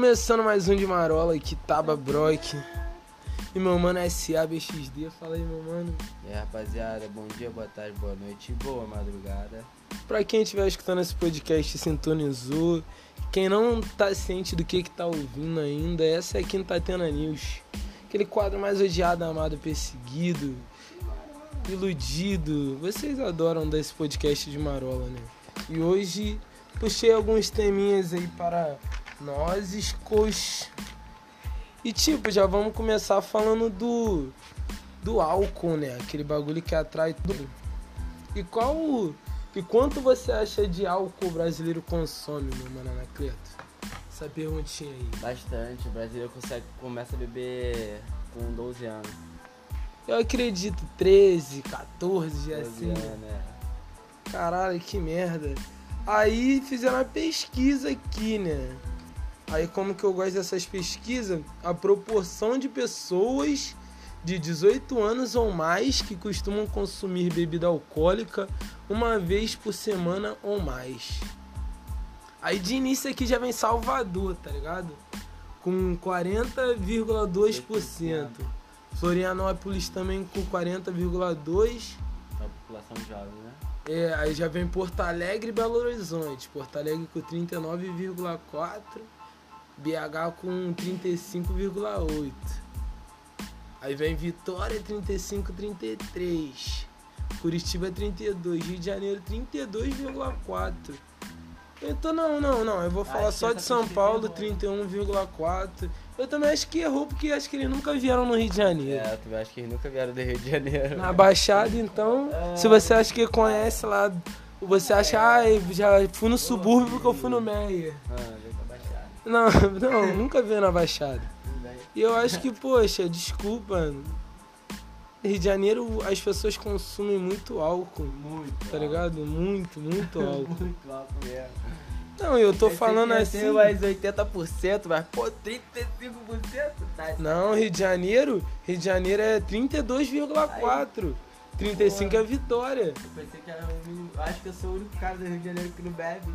começando mais um de Marola aqui, Taba Brock. E meu mano é SABXD. Fala aí, meu mano. E aí, rapaziada, bom dia, boa tarde, boa noite e boa madrugada. Pra quem estiver escutando esse podcast, sintonizou. Quem não tá ciente do que que tá ouvindo ainda, essa é a Quintatena News. Aquele quadro mais odiado, amado, perseguido, iludido. Vocês adoram desse podcast de Marola, né? E hoje puxei alguns teminhas aí para nós, escos. E tipo, já vamos começar falando do do álcool, né? Aquele bagulho que atrai tudo. E qual e quanto você acha de álcool o brasileiro consome, meu mano Anacleto? Essa perguntinha aí. Bastante, o brasileiro consegue, começa a beber com 12 anos. Eu acredito, 13, 14, 12 assim. anos, né? Caralho, que merda. Aí fizeram uma pesquisa aqui, né? Aí como que eu gosto dessas pesquisas? A proporção de pessoas de 18 anos ou mais que costumam consumir bebida alcoólica uma vez por semana ou mais. Aí de início aqui já vem Salvador, tá ligado? Com 40,2%. Florianópolis também com 40,2%. A população jovem, né? É, aí já vem Porto Alegre e Belo Horizonte. Porto Alegre com 39,4, BH com 35,8. Aí vem Vitória 35,33. Curitiba 32, Rio de Janeiro 32,4. Então não, não, não, eu vou falar acho que só de São Paulo é 31,4. Eu também acho que errou porque acho que eles nunca vieram no Rio de Janeiro. É, tu acha que eles nunca vieram do Rio de Janeiro. Na Baixada, então, se você acha que conhece lá, você acha, ah, eu já fui no subúrbio porque eu fui no Meia. Ah. Não, não, nunca veio na Baixada. E eu acho que, poxa, desculpa. Rio de Janeiro as pessoas consumem muito álcool, Muito. tá ligado? Muito, muito álcool. Muito álcool mesmo. Não, eu tô falando ia assim. mais 80%, mas pô, 35%? Tá Não, Rio de Janeiro, Rio de Janeiro é 32,4. 35 é Vitória. Eu pensei que era o mínimo. Acho que eu sou o único cara do Rio de Janeiro que não bebe.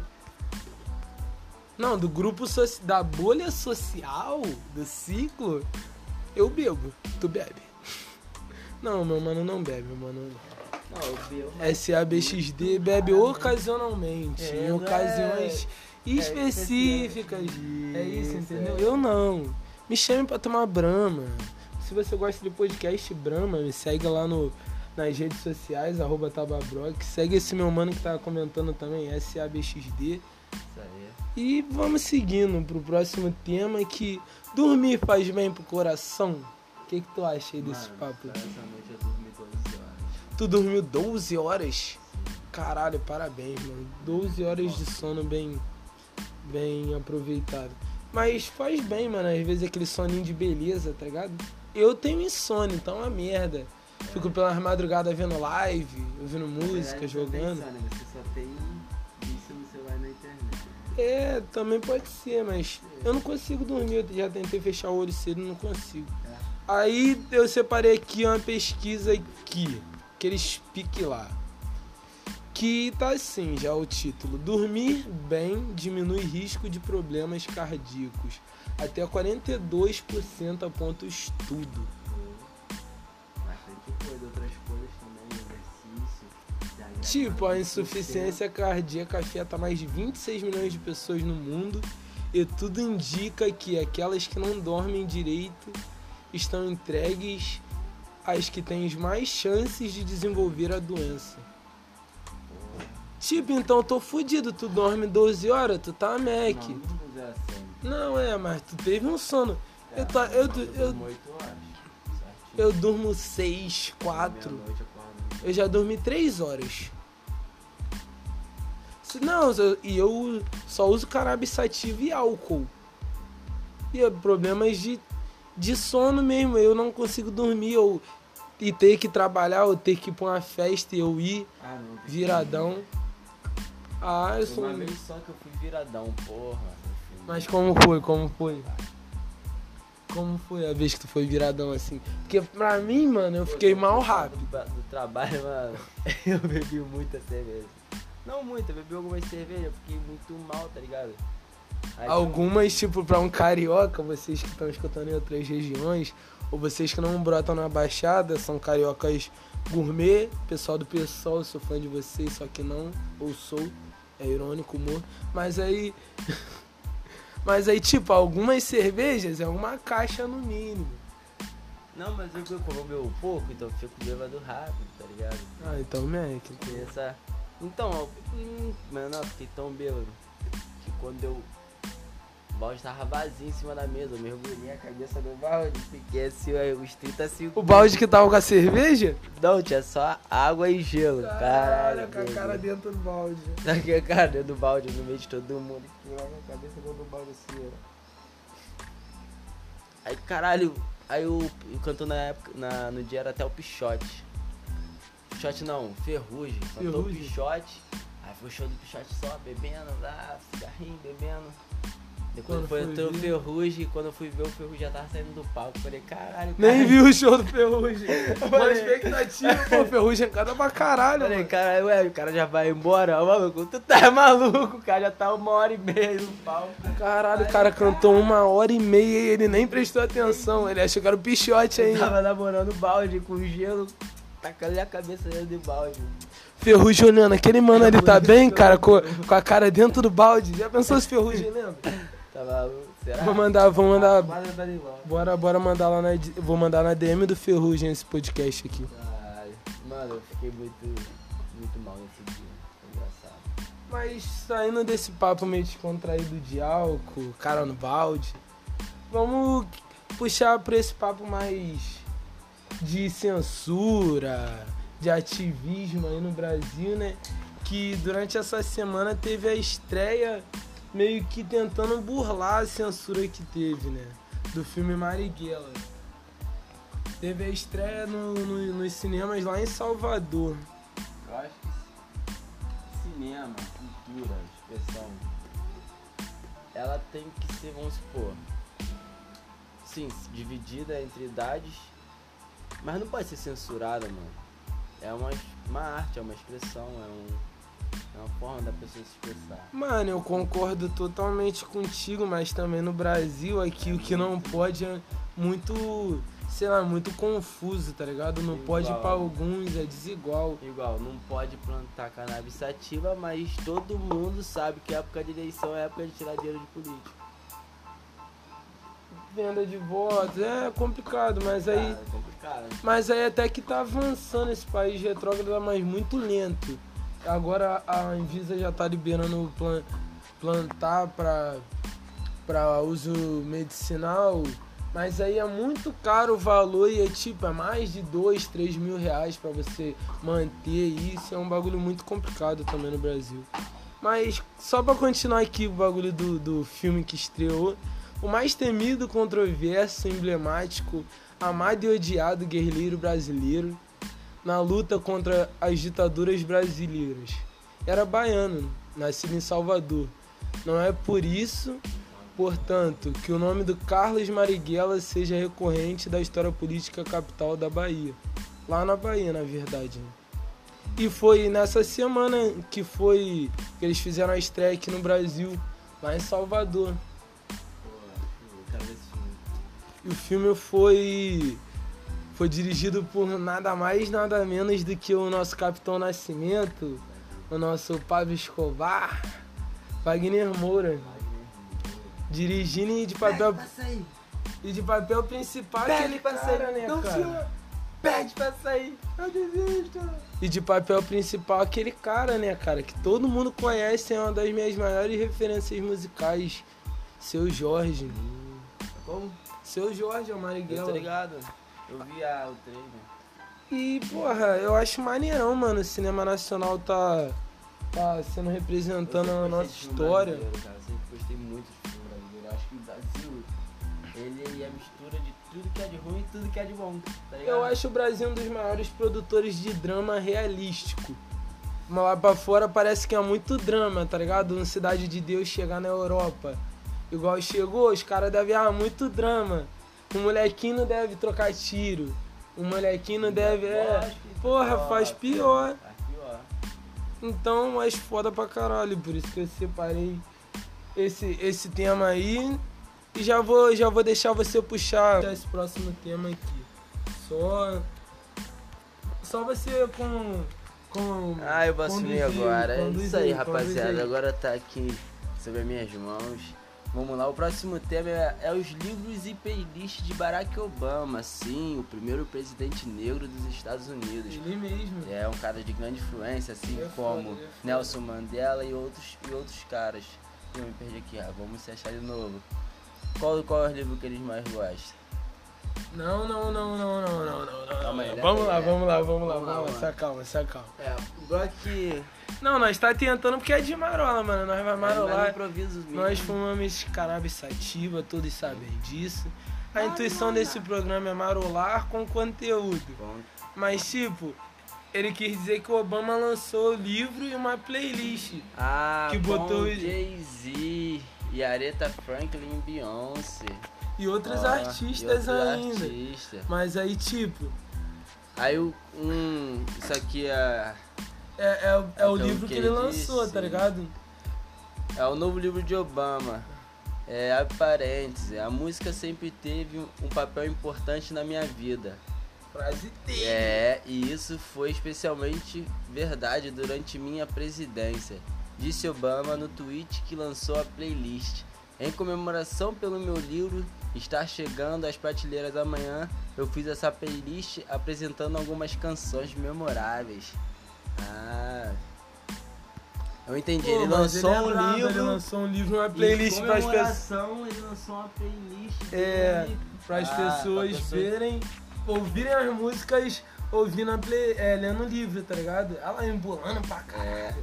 Não, do grupo da bolha social, do ciclo, eu bebo. Tu bebe. Não, meu mano não bebe, meu mano. Não, eu bebo. SABXD bebe ocasionalmente, É, em é- ocasiões específicas. É isso, entendeu? Eu não. Me chame pra tomar Brahma. Se você gosta do podcast Brahma, me segue lá no, nas redes sociais, arroba Tababrock. Segue esse meu mano que tá comentando também, SABXD. Isso aí. E vamos seguindo pro próximo tema que dormir faz bem pro coração. O que, que tu acha aí desse Mano, papo? Essa noite eu dormi 12 horas. Tu dormiu 12 horas? Caralho, parabéns, mano. 12 horas de sono bem, bem aproveitado. Mas faz bem, mano. Às vezes aquele soninho de beleza, tá ligado? Eu tenho insônia, então é uma merda. Fico pelas madrugadas vendo live, ouvindo música, jogando. Pensando, você só tem isso no celular na internet. É, também pode ser, mas eu não consigo dormir. Eu já tentei fechar o olho cedo e não consigo. É. Aí eu separei aqui uma pesquisa aqui, aqueles pique lá. Que tá assim, já o título. Dormir bem diminui risco de problemas cardíacos. Até 42% aponta o estudo. Tipo, a insuficiência cardíaca afeta mais de 26 milhões de pessoas no mundo e tudo indica que aquelas que não dormem direito estão entregues às que têm mais chances de desenvolver a doença. Tipo, então eu tô fudido, tu dorme 12 horas, tu tá. Não, não dizer assim. Não é, mas tu teve um sono. Eu, tá, eu, Não, eu, durmo oito horas. certinho. eu durmo 6, 4. Meia-noite eu acordo. Eu já dormi 3 horas. Não, e eu só uso cannabis sativa e álcool. E é problemas de, de sono mesmo. Eu não consigo dormir. Eu, e ter que trabalhar, ou ter que ir pra uma festa e eu ir Ah, não. viradão. Ah, eu sou. Uma vez só que eu fui viradão, porra. fui- Mas como foi? Como foi? Como foi a vez que tu foi viradão assim? Porque pra mim, mano, eu Pô, fiquei eu mal rápido. Do, do trabalho, mano, eu bebi muita cerveja. Não muita, bebi algumas cervejas, fiquei muito mal, tá ligado? Aí, Algumas, tipo, pra um carioca, vocês que estão escutando em outras regiões, ou vocês que não brotam na Baixada, são cariocas gourmet, pessoal do pessoal, sou fã de vocês, só que não, ou sou, é irônico humor. Mas aí. Mas aí, tipo, algumas cervejas é uma caixa no mínimo. Não, mas eu eu como meu pouco, então eu fico bêbado rápido, tá ligado? Ah, então, Mac. E essa... Então, eu, hum, mas eu fiquei tão bêbado que quando eu. O balde tava vazio em cima da mesa, eu mergulhei a cabeça no balde, fiquei assim, uns 30 segundos. O balde que tava com a cerveja? Não, tinha só água e gelo. Caralho, com a cara dentro do balde. Aqui a cara dentro do balde, no meio de todo mundo. Que lá na cabeça dentro do balde assim, ó. Aí, caralho, aí o, o cantor na época, na, no dia era até o Pichote. Pichote não, Ferrugem. Cantou o Ferrugem. Pichote. Aí foi o show do Pichote só, bebendo, lá, cigarrinho, bebendo. Depois Quando foi, entrou o Ferrugem, e quando eu fui ver o Ferrugem já tava saindo do palco. Falei, caralho, Nem caralho. vi o show do Ferrugem. Falei- expectativa, pô, Ferrugem canta pra caralho, Falei, mano. caralho, ué, o cara já vai embora, Ó, maluco, tu tá maluco, o cara já tá uma hora e meia aí no palco. Caralho, o cara cantou uma hora e meia e ele nem prestou atenção. Ele achou que era o pichote ainda. Tava namorando balde com gelo, tacando a cabeça dentro do balde. Ferrugem olhando, aquele mano ali tá bem, cara, com, com a cara dentro do balde. Já pensou se Ferrugem lembra? Tá maluco? Será? Vou mandar, vou mandar. Ele logo. Bora, bora mandar lá na. Vou mandar na DM do Ferrugem esse podcast aqui. Caralho. Mano, eu fiquei muito, muito mal nesse dia. Engraçado. Mas saindo desse papo meio descontraído de álcool, cara no balde, vamos puxar pra esse papo mais de censura, de ativismo aí no Brasil, né? Que durante essa semana teve a estreia meio que tentando burlar a censura que teve, né? Do filme Marighella. Teve a estreia no- no- nos cinemas lá em Salvador. Eu acho que cinema, cultura, expressão, ela tem que ser, vamos supor, sim, dividida entre idades, mas não pode ser censurada, mano. É uma, uma arte, é uma expressão, é, um, é uma forma da pessoa se expressar. Mano, eu concordo totalmente contigo, mas também no Brasil aqui o que não pode é muito, sei lá, muito confuso, tá ligado? Não pode Igual. pra alguns, é desigual. Igual, não pode plantar cannabis sativa, mas todo mundo sabe que época de eleição é época de tirar dinheiro de político. Venda de votos, é complicado, mas aí, é complicado. mas aí até que tá avançando esse país retrógrado, mas muito lento. Agora a Anvisa já tá liberando plan- plantar pra, pra uso medicinal, mas aí é muito caro o valor e é tipo, é mais de 2, 3 mil reais pra você manter isso. É um bagulho muito complicado também no Brasil. Mas só pra continuar aqui o bagulho do, do filme que estreou, o mais temido, controverso, emblemático, amado e odiado guerrilheiro brasileiro na luta contra as ditaduras brasileiras. Era baiano, nascido em Salvador. Não é por isso, portanto, que o nome do Carlos Marighella seja recorrente da história política capital da Bahia. Lá na Bahia, na verdade. E foi nessa semana que foi que eles fizeram a estreia aqui no Brasil, lá em Salvador. E o filme foi foi dirigido por nada mais nada menos do que o nosso Capitão Nascimento, o nosso Pablo Escobar, Wagner Moura, dirigindo e de papel e de papel principal Pede aquele pra cara, sair. né, Não, cara? senhor. Pede pra sair. Eu desisto. E de papel principal aquele cara, né, cara, que todo mundo conhece, é uma das minhas maiores referências musicais, Seu Jorge. Como? Seu Jorge, é o Eu tô Marighella. ligado. Eu vi a, o trailer. E, porra, eu acho maneirão, mano. O cinema nacional tá, tá sendo representando a nossa história. Cara. Eu sempre gostei muito de filme brasileiro. Eu acho que o Brasil, ele é a mistura de tudo que é de ruim e tudo que é de bom. Tá ligado? Eu acho o Brasil um dos maiores produtores de drama realístico. Mas lá pra fora parece que é muito drama, tá ligado? Um Cidade de Deus chegar na Europa. Igual chegou, os caras devem, ah, muito drama. Um molequinho não deve trocar tiro. Um molequinho não deve, é. Porra, faz pior. Então, mas foda pra caralho. Por isso que eu separei esse, esse tema aí. E já vou, já vou deixar você puxar esse próximo tema aqui. Só. Só você com. com Ah, eu vou assumir conduzir, agora. É isso aí, rapaziada. Agora tá aqui sobre as minhas mãos. Vamos lá, o próximo tema é, é os livros e playlists de Barack Obama. Sim, o primeiro presidente negro dos Estados Unidos. Ele mesmo. É um cara de grande influência, assim Ele é como é foda. Nelson Mandela e outros, e outros caras. Eu me perdi aqui, ah, vamos se achar de novo. Qual, qual é o livro que eles mais gostam? Não, não, não, não, não, não, não, não. Calma aí, né? Vamos lá, É. vamos lá, vamos lá, Vamos lá, vamos lá. vamos Se acalma, se acalma. É, Brock. Não, nós tá tentando porque é de marola, mano. Nós vai Mas marolar. improviso mesmo. Nós fumamos cannabis sativa, todos sabem disso. A intuição desse programa é marolar com conteúdo. Bom, Mas, tipo, ele quis dizer que o Obama lançou o livro e uma playlist. Ah, Que botou- Jay-Z e Aretha Franklin Beyoncé. E outros Ó, artistas e outros ainda. artistas. Mas aí, tipo, Aí o um, isso aqui é, é, é, o- é o livro que ele lançou, tá ligado? é o novo livro de Obama. É, abre parênteses, a música sempre teve um, um papel importante na minha vida. Frase dele. É, e isso foi especialmente verdade durante minha presidência, disse Obama no tweet que lançou a playlist. Em comemoração pelo meu livro estar chegando às prateleiras amanhã, eu fiz essa playlist apresentando algumas canções memoráveis. Ah. Eu entendi, Pô, ele lançou ele é um brabo, Ele livro. lançou um livro, uma playlist para as pessoas. ele lançou uma playlist É, para as Ah, pessoas pessoa- verem, ouvirem as músicas ouvindo a play, é, lendo o livro, tá ligado? Ela embolando pra caralho. É.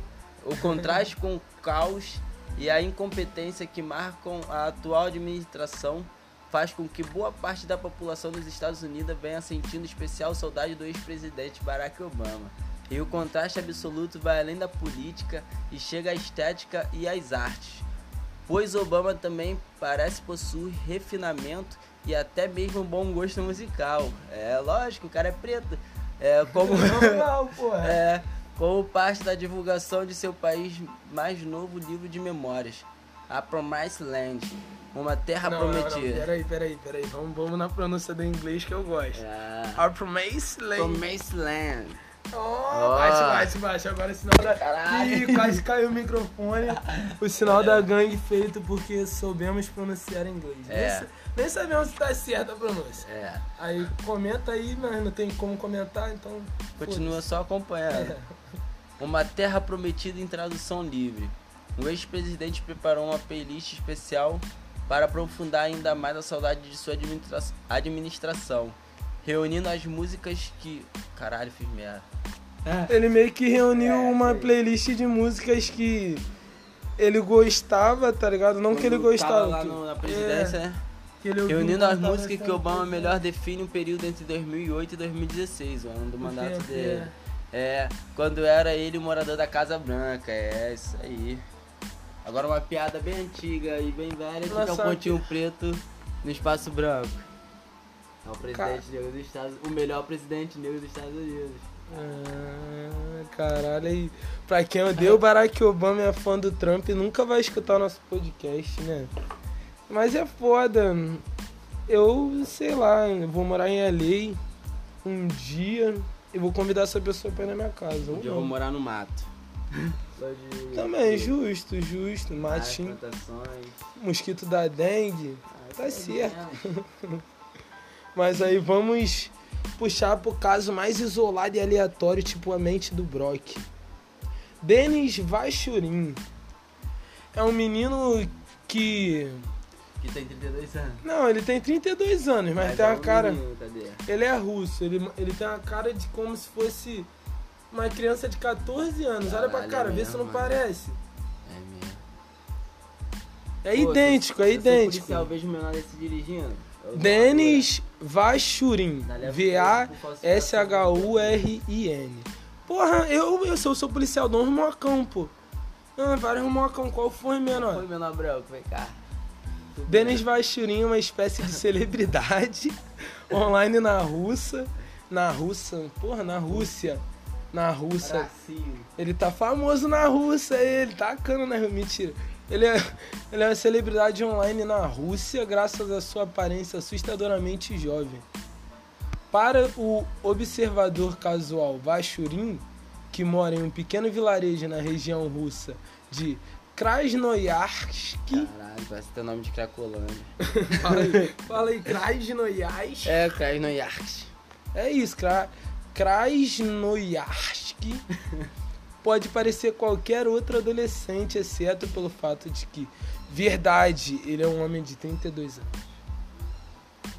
O contraste com o caos e a incompetência que marcam a atual administração faz com que boa parte da população dos Estados Unidos venha sentindo especial saudade do ex-presidente Barack Obama. E o contraste absoluto vai além da política e chega à estética e às artes. Pois Obama também parece possuir refinamento e até mesmo bom gosto musical. É lógico, o cara é preto. É como. Porra. É, como parte da divulgação de seu país mais novo livro de memórias, A Promised Land, uma terra Não, não, não, prometida. peraí, peraí, peraí. Vamos, vamos na pronúncia do inglês que eu gosto. É, A Promise Land. Promised Land. Oh, bate, bate, bate. Agora o sinal da. Caralho. Ih, quase caiu o microfone. O sinal da gangue feito porque soubemos pronunciar inglês. Nem É. sa- Nem, sabemos se tá certa a pronúncia. É, Aí comenta aí, mas não tem como comentar, então. continua só acompanhando. É. Uma terra prometida em tradução livre. O ex-presidente preparou uma playlist especial para aprofundar ainda mais a saudade de sua administra- administração, reunindo as músicas que. Caralho, fiz merda. Ele meio que reuniu É, uma sei. playlist de músicas que ele gostava, tá ligado? Não que ele Quando gostava. tava lá no- na presidência, é, né? ele ouviu Reunindo quando as músicas que Obama melhor define o período entre 2008 e 2016, o ano do mandato dele. É, quando era ele o morador da Casa Branca, é isso aí. Agora uma piada bem antiga e bem velha, que é Nossa, o pontinho preto no espaço branco. É o presidente negro dos Estados o melhor presidente negro dos Estados Unidos. Ah, caralho, aí. Pra quem odeia o Barack Obama e é fã do Trump, nunca vai escutar nosso podcast, né? Mas é foda. Eu, sei lá, eu vou morar em LA um dia e vou convidar essa pessoa pra ir na minha casa. Um dia eu vou morar no mato. Só de- Também, justo, justo. Matinho, plantações. mosquito da dengue. Ah, Tá certo. Mas aí vamos puxar pro caso mais isolado e aleatório, tipo a mente do Brock. Denis Vachurin. É um menino que. Que tem 32 anos. Não, ele tem 32 anos, mas, tem é uma um cara. menino, cadê? Ele é russo, ele, ele tem uma cara de como se fosse uma criança de 14 anos. Olha pra Caralho, cara, é vê se não mano. parece. É mesmo. É Pô, idêntico, se- é se eu idêntico. policial, vejo o menor desse dirigindo. Denis Vachurin. V-A-S-H-U-R-I-N. Porra, eu, eu sou, sou policial, dou um mocão, pô. Ah, vários mocão, qual foi, Foi menor? menor branco, vem cá. Denis Vachurin é uma espécie de celebridade online na Rússia. Na Rússia, porra, na Rússia. Na Rússia. Brasil. Ele tá famoso na Rússia, ele tá cano na Mentira. Ele é, ele é uma celebridade online na Rússia graças à sua aparência assustadoramente jovem. Para o observador casual Vachurin, que mora em um pequeno vilarejo na região russa de Krasnoyarsk. Caralho, parece ter nome de Cracolândia. fala aí, fala aí Krasnoyarsk. É, Krasnoyarsk. É isso, Kra Krasnoyarsk pode parecer qualquer outro adolescente, exceto pelo fato de que, verdade, ele é um homem de 32 anos.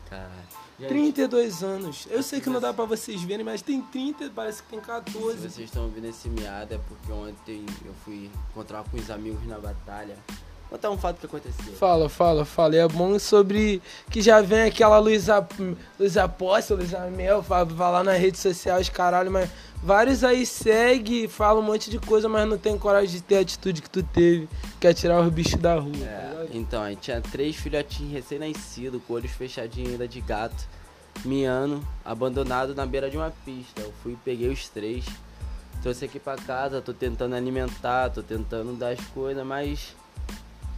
Caralho. 32 anos. Eu sei que não dá pra vocês verem, mas tem 30, parece que tem 14. Se vocês estão ouvindo esse miado é porque ontem eu fui encontrar com os amigos na batalha. Vou contar um fato que aconteceu. Fala, fala, fala. E é bom sobre que já vem aquela luz, a, luz apóstolo, luz Mel, falar nas redes sociais, caralho, mas vários aí segue, fala um monte de coisa, mas não tem coragem de ter a atitude que tu teve, que é tirar os bichos da rua. É, tá então, a gente tinha três filhotinhos recém-nascidos, com olhos fechadinhos ainda de gato, miando, abandonado na beira de uma pista. Eu fui e peguei os três, trouxe aqui pra casa, tô tentando alimentar, tô tentando dar as coisas, mas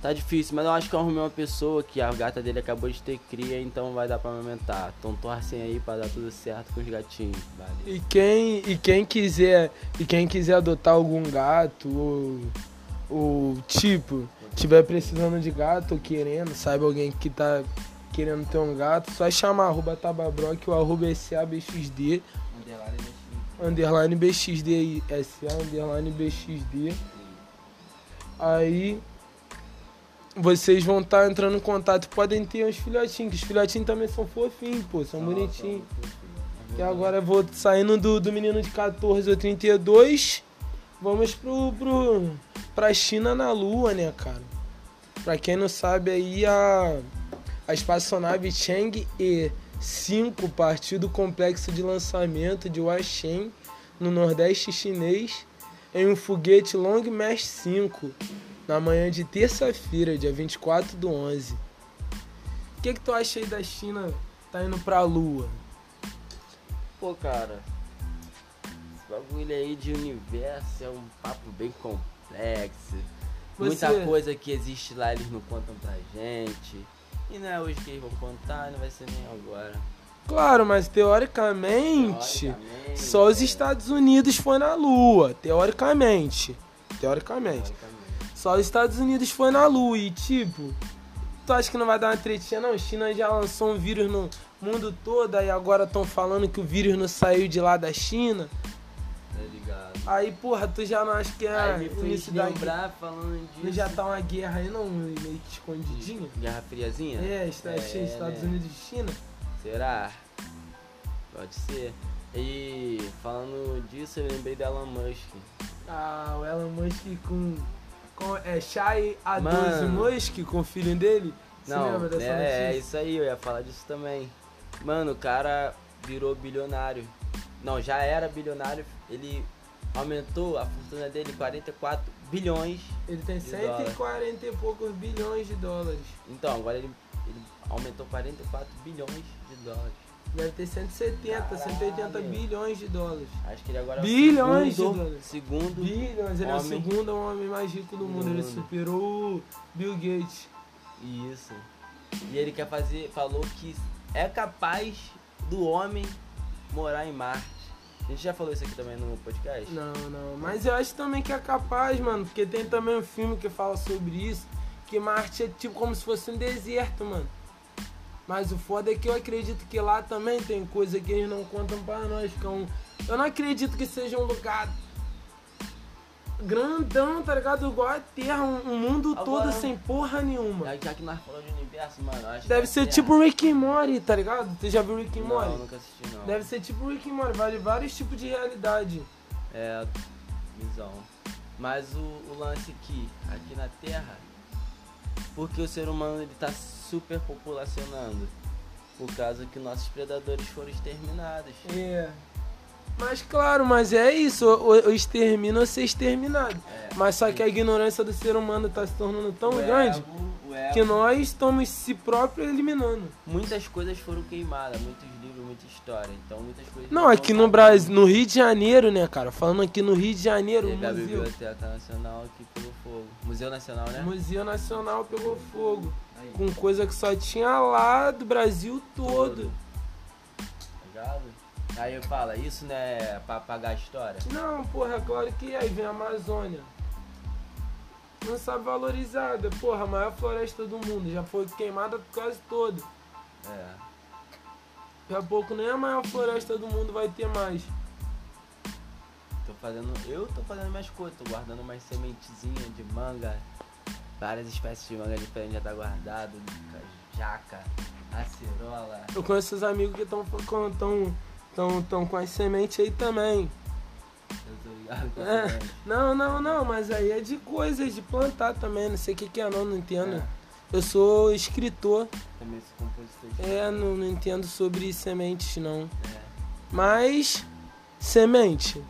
Tá difícil, mas eu acho que eu arrumei uma pessoa que a gata dele acabou de ter cria, então vai dar pra aumentar. Então torcem aí pra dar tudo certo com os gatinhos. Valeu. E quem, e quem quiser e quem quiser adotar algum gato ou, ou tipo, tiver precisando de gato ou querendo, sabe alguém que tá querendo ter um gato, só chamar arroba tababroc ou arroba SABXD. Underline BXD. Underline BXD SA, underline BXD. Aí vocês vão estar tá entrando em contato. Podem ter uns filhotinhos, que os filhotinhos também são fofinhos, pô, são bonitinhos. E agora eu vou saindo do, do menino de 14 ou 32. Vamos pro, pro, pra China na Lua, né, cara? Pra quem não sabe aí, a, a espaçonave Chang'e 5 partiu do complexo de lançamento de Huashen, no nordeste chinês, em um foguete Long March 5 na manhã de terça-feira, dia 24 do 11. O que, que tu acha aí da China tá indo pra Lua? Pô, cara, esse bagulho aí de universo é um papo bem complexo. Você... Muita coisa que existe lá eles não contam pra gente. E não é hoje que eles vão contar, não vai ser nem agora. Claro, mas teoricamente, teoricamente só os Estados Unidos foi na Lua. Teoricamente. Teoricamente. teoricamente. Só os Estados Unidos foi na lua e tipo, tu acha que não vai dar uma tretinha não? China já lançou um vírus no mundo todo e agora estão falando que o vírus não saiu de lá da China. Tá ligado. Aí, porra, tu já não acha que é aí início da guerra falando disso. Já tá uma guerra aí não, meio que escondidinha? Guerra friazinha? É, está, é, Estados né? Unidos e China. Será? Pode ser. E falando disso, eu lembrei da Elon Musk. Ah, o Elon Musk com com, é Shai A12 Musk com o filho dele? Você não, lembra dessa é, é isso aí, eu ia falar disso também. Mano, o cara virou bilionário. Não, já era bilionário, ele aumentou a fortuna dele 44 bilhões. Ele tem 140 dólares. e poucos bilhões de dólares. Então, agora ele, ele aumentou 44 bilhões de dólares. Deve ter 170, Caralho. 180 bilhões de dólares. Acho que ele agora bilhões é o segundo, de dólares. Segundo bilhões, ele homem. é o segundo homem mais rico do mundo. Ele superou Bill Gates. Isso. E ele quer fazer, falou que é capaz do homem morar em Marte. A gente já falou isso aqui também no podcast? Não, não. Mas eu acho também que é capaz, mano. Porque tem também um filme que fala sobre isso. Que Marte é tipo como se fosse um deserto, mano. Mas o foda é que eu acredito que lá também tem coisa que eles não contam pra nós. Que é um... Eu não acredito que seja um lugar grandão, tá ligado? Igual a Terra, um, um mundo Agora, todo sem porra nenhuma. Já que nós falamos de universo, mano, acho Deve ser tipo Rick and Morty, tá ligado? Você já viu Rick and Morty? Não, nunca assisti não. Deve ser tipo Rick and Morty, vale vários tipos de realidade. É, visão. Mas o, o lance aqui, aqui na Terra, porque o ser humano ele tá superpopulacionando. Por causa que nossos predadores foram exterminados. É. Mas claro, mas é isso, o, o extermino é ser exterminado. É, mas só que a ignorância do ser humano está se tornando tão o grande ego, que nós estamos se próprio eliminando. Muitas coisas foram queimadas, muitos livros, muita história. Então muitas coisas. Não, aqui no Brasil, no Rio de Janeiro, né, cara? Falando aqui no Rio de Janeiro, o Teve a museu, Biblioteca Nacional aqui pegou fogo. Museu Nacional, né? museu Nacional pegou fogo. Com coisa que só tinha lá do Brasil todo. ligado? Aí fala, isso não é pra apagar a história? Não, porra, claro que aí vem a Amazônia. Não sabe valorizada. Porra, a maior floresta do mundo. Já foi queimada quase toda. É. Daqui a pouco nem a maior floresta do mundo vai ter mais. Tô fazendo. Eu tô fazendo minhas coisas, tô guardando umas sementezinhas de manga. Várias espécies de manga diferentes já tá guardado. Jaca, acerola. Eu conheço os amigos que estão tão, tão, tão com as sementes aí também. É. Não, não, não, mas aí é de coisas, de plantar também. Não sei o que, que é, não, não entendo. É, Eu sou escritor, também sou compositor. é, não, não entendo sobre sementes, não. É, Mas, semente. semente.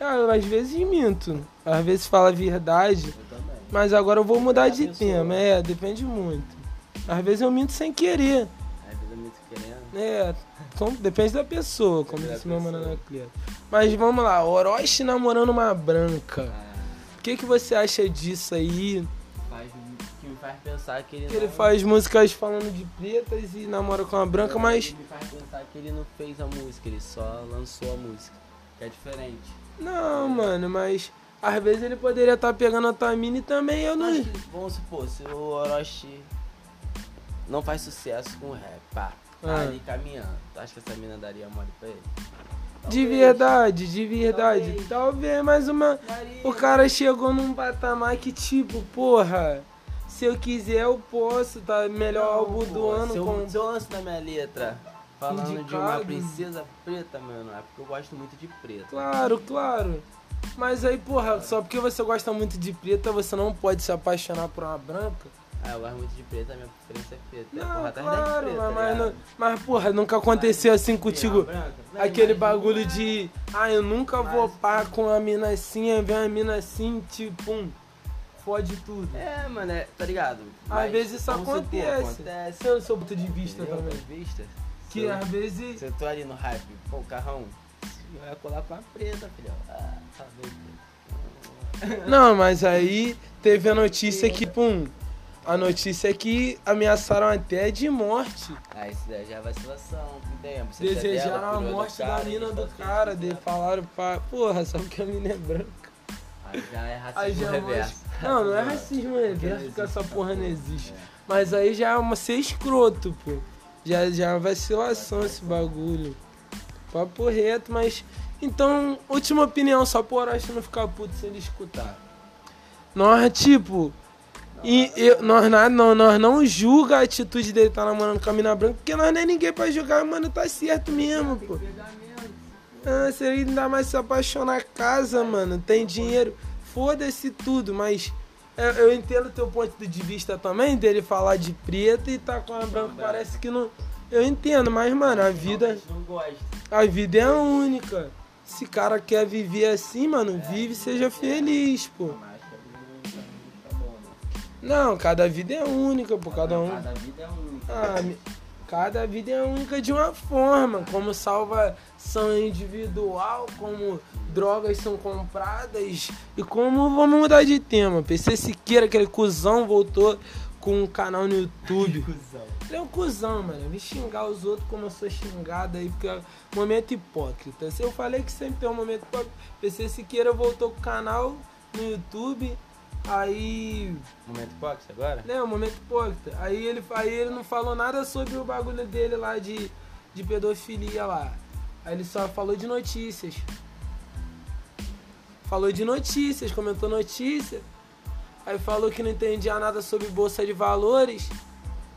Ah, eu às vezes minto, às vezes falo a verdade, Eu também. mas agora eu vou mudar de tema. É, depende muito. Às vezes eu minto sem querer. Às vezes eu me querendo. É, então, depende da pessoa, como disse meu mano pessoa. Anacleto. Mas vamos lá, Orochi namorando uma branca. Ah, O que, que você acha disso aí? faz, que me faz pensar que ele Que ele não- faz músicas falando de pretas e namora com uma branca, mas. Ele me faz pensar que ele não fez a música, ele só lançou a música. Que é diferente. Não, mano, mas. Às vezes ele poderia estar pegando a tua mina e também eu não. Que, vamos supor, se o Orochi não faz sucesso com o rap, pá, tá Ah. ali caminhando, tu acha que essa mina daria mole pra ele? De Talvez. verdade, de verdade. Talvez. Talvez, mas uma. Daria. O cara chegou num patamar que, tipo, porra, se eu quiser eu posso, tá? Melhor Não, álbum do ano se eu, com. se eu lanço na minha letra falando de uma Indicado. princesa preta, mano, é porque eu gosto muito de preto. Claro, claro. Mas aí, porra, só porque você gosta muito de preta, você não pode se apaixonar por uma branca? Ah, eu gosto muito de preta, minha preferência é preta. Não, porra claro, pretas, mas, tá mas, não- mas, porra, nunca aconteceu assim contigo. Não, Aquele bagulho de, ah, eu nunca vou Mas- par com a mina assim, aí vem a mina assim, tipo, um, fode tudo. É, mano, é, tá ligado? Às vezes isso vamos supor, acontece. acontece. Seu, seu ponto de vista Entendeu? também. De vista. Que eu- às vezes. Se eu tô ali no hype, pô, o carrão, vai colar com a preta, filhão. Ah, tá doido. Não, mas aí teve a notícia que, pum. A notícia é que ameaçaram até de morte. Ah, isso daí já é vacilação, Desejaram dela, a morte da cara, mina e do cara. De, né? falaram pra. Porra, só porque a mina é branca. Aí já é racismo é reverso. Não, não é racismo reverso, Porque essa porra não existe. Mas aí já é uma ser escroto, pô. Já, já é uma vacilação esse bagulho. Papo reto, mas. Então, última opinião, só pro Orochi não ficar puto se ele escutar. Nós, tipo. E eu, nós, nada- não, nós não julga a atitude dele estar namorando com a mina branca, porque nós nem ninguém pra julgar, mano, tá certo mesmo, pô. Ah, se ele ainda mais se apaixonar casa, mano, tem dinheiro, foda-se tudo, mas eu, eu entendo teu ponto de vista também, dele falar de preto e tá com a branca, parece que não. Eu entendo, mas, mano, a vida, Não gosta. A vida é única. Se cara quer viver assim, mano, vive e seja feliz, pô. Não cada vida é única, pô, cada um. Cada vida é única. Ah, me- cada vida é única de uma forma, como salvação individual, como drogas são compradas e como vamos mudar de tema. PC Siqueira, aquele cuzão, voltou com um canal no YouTube. Cusão. Ele é um cuzão, mano. Vim xingar os outros como eu sou xingado aí, porque é um momento hipócrita. Se eu falei que sempre tem um momento hipócrita, PC Siqueira voltou com o canal no YouTube, aí Momento hipócrita agora? né, o momento hipócrita. Aí ele, aí ele não falou nada sobre o bagulho dele lá de, de pedofilia lá. Aí ele só falou de notícias. Falou de notícias, comentou notícia. Aí falou que não entendia nada sobre bolsa de valores.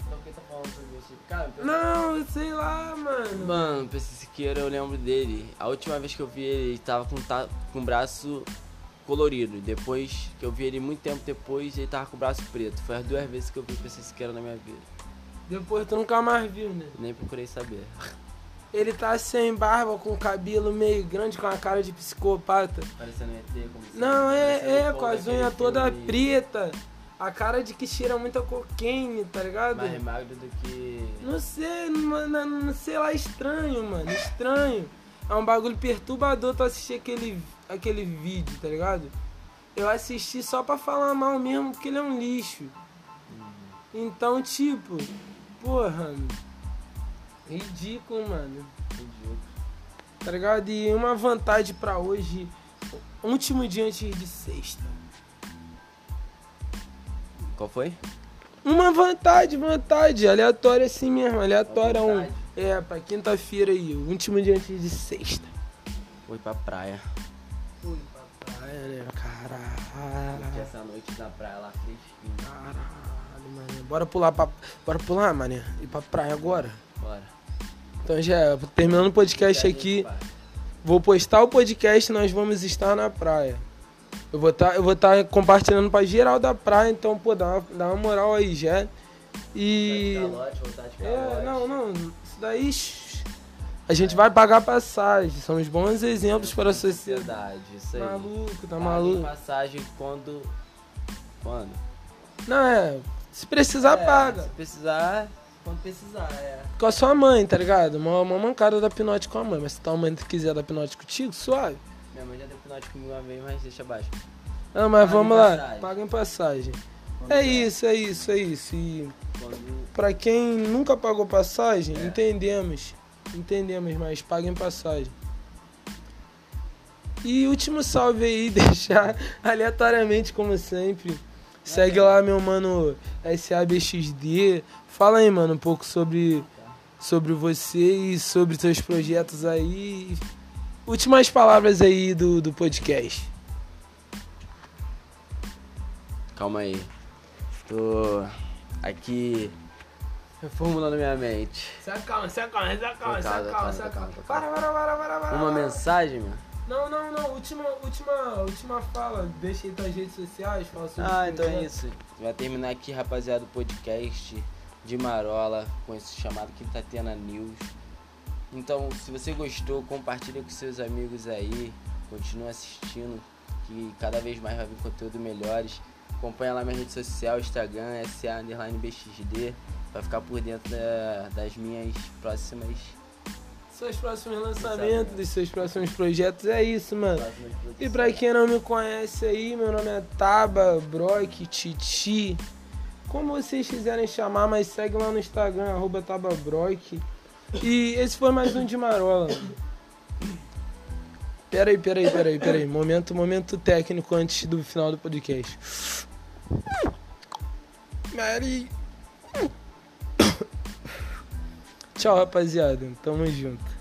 Então quem tá falando sobre isso? Cara, eu- Não, sei lá, mano. Mano, PC Siqueira, eu lembro dele. A última vez que eu vi ele, ele tava com, ta... com o braço colorido. Depois que eu vi ele muito tempo depois, ele tava com o braço preto. Foi as duas vezes que eu vi o PC Siqueira na minha vida. Depois tu nunca mais viu, né? Nem procurei saber. Ele tá sem barba, com o cabelo meio grande, com a cara de psicopata. Parecendo ET, como se- Não, é, é, com as unhas toda filme preta. A cara de que cheira muita cocaine, tá ligado? Mais magro do que. Não sei, não, não, sei lá, estranho, mano. Estranho. É um bagulho perturbador tu assistir aquele, aquele vídeo, tá ligado? Eu assisti só pra falar mal mesmo, porque ele é um lixo. Então, tipo, porra, ridículo, mano. Ridículo. Tá ligado? E uma vantagem pra hoje, último dia antes de sexta. Qual foi? Uma vantagem, vantagem, aleatória assim mesmo, aleatória um. É, pra quinta-feira aí, último dia antes de sexta. Fui pra praia. Fui pra praia, né? Caralho. essa noite na praia lá fresquinho. Caralho, mané. Bora pular pra. Bora pular, mané. Ir pra praia agora. Bora. Então já, é, terminando o podcast aqui, vou postar o podcast nós vamos estar na praia. Eu vou estar eu vou tá compartilhando pra geral da praia, então, pô, dá uma, dá uma moral aí, já. E. Calote, É, não, não. Isso daí. A gente vai pagar passagem. São os bons exemplos para a sociedade. Isso aí. Maluco, tá Paguem maluco? passagem quando. Quando? Não, é. Se precisar, É, paga. Se precisar, quando precisar, é. Com a sua mãe, tá ligado? Uma, uma mancada da pinote com a mãe. Mas se tua mãe quiser dar pinote contigo, suave. Minha mãe já deu pinote comigo uma vez, mas deixa abaixo. Não, mas Paga vamos lá. passagem. Paga em passagem. Quando É isso, é isso, é isso. E Quando. pra quem nunca pagou passagem, É. entendemos. Entendemos, mas paguem passagem. E último salve aí, deixar aleatoriamente, como sempre. Segue lá, meu mano SABXD. Fala aí, mano, um pouco sobre, sobre você e sobre seus projetos aí. Últimas palavras aí do, do podcast. Calma aí. Tô aqui reformulando minha mente. Se acalma, se acalma, se acalma, se Calma, acalma, se Para, calma. para, para, para, para. Uma mensagem, meu? Não, não, não. Última, última, última fala. Deixa aí tuas redes sociais. Fala sobre Ah, então é projeto. isso. Vai terminar aqui, rapaziada, o podcast de Marola com esse chamado Quintatena News. Então, se você gostou, compartilha com seus amigos aí. Continua assistindo, que cada vez mais vai vir conteúdo melhores. Acompanha lá minha rede social, Instagram, SA underline BXD, pra ficar por dentro da- das minhas próximas, Seus próximos lançamentos, Lançamento. dos seus próximos projetos. É isso, mano. E pra quem não me conhece aí, meu nome é Taba, Brock, Titi. Como vocês quiserem chamar, mas segue lá no Instagram, arroba TabaBrock. E esse foi mais um de Marola. Peraí, peraí, peraí, peraí. Momento, momento técnico antes do final do podcast. Mary. Tchau, rapaziada. Tamo junto.